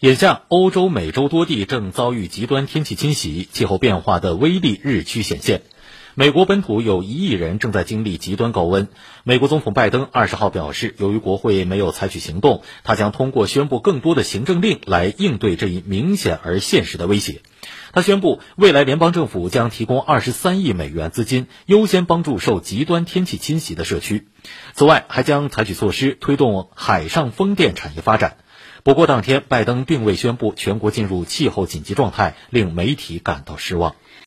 眼下，欧洲、美洲多地正遭遇极端天气侵袭，气候变化的威力日趋显现。美国本土有一亿人正在经历极端高温。美国总统拜登二十号表示，由于国会没有采取行动，他将通过宣布更多的行政令来应对这一明显而现实的威胁。他宣布，未来联邦政府将提供二十三亿美元资金，优先帮助受极端天气侵袭的社区。此外，还将采取措施推动海上风电产业发展。不过，当天拜登并未宣布全国进入气候紧急状态，令媒体感到失望。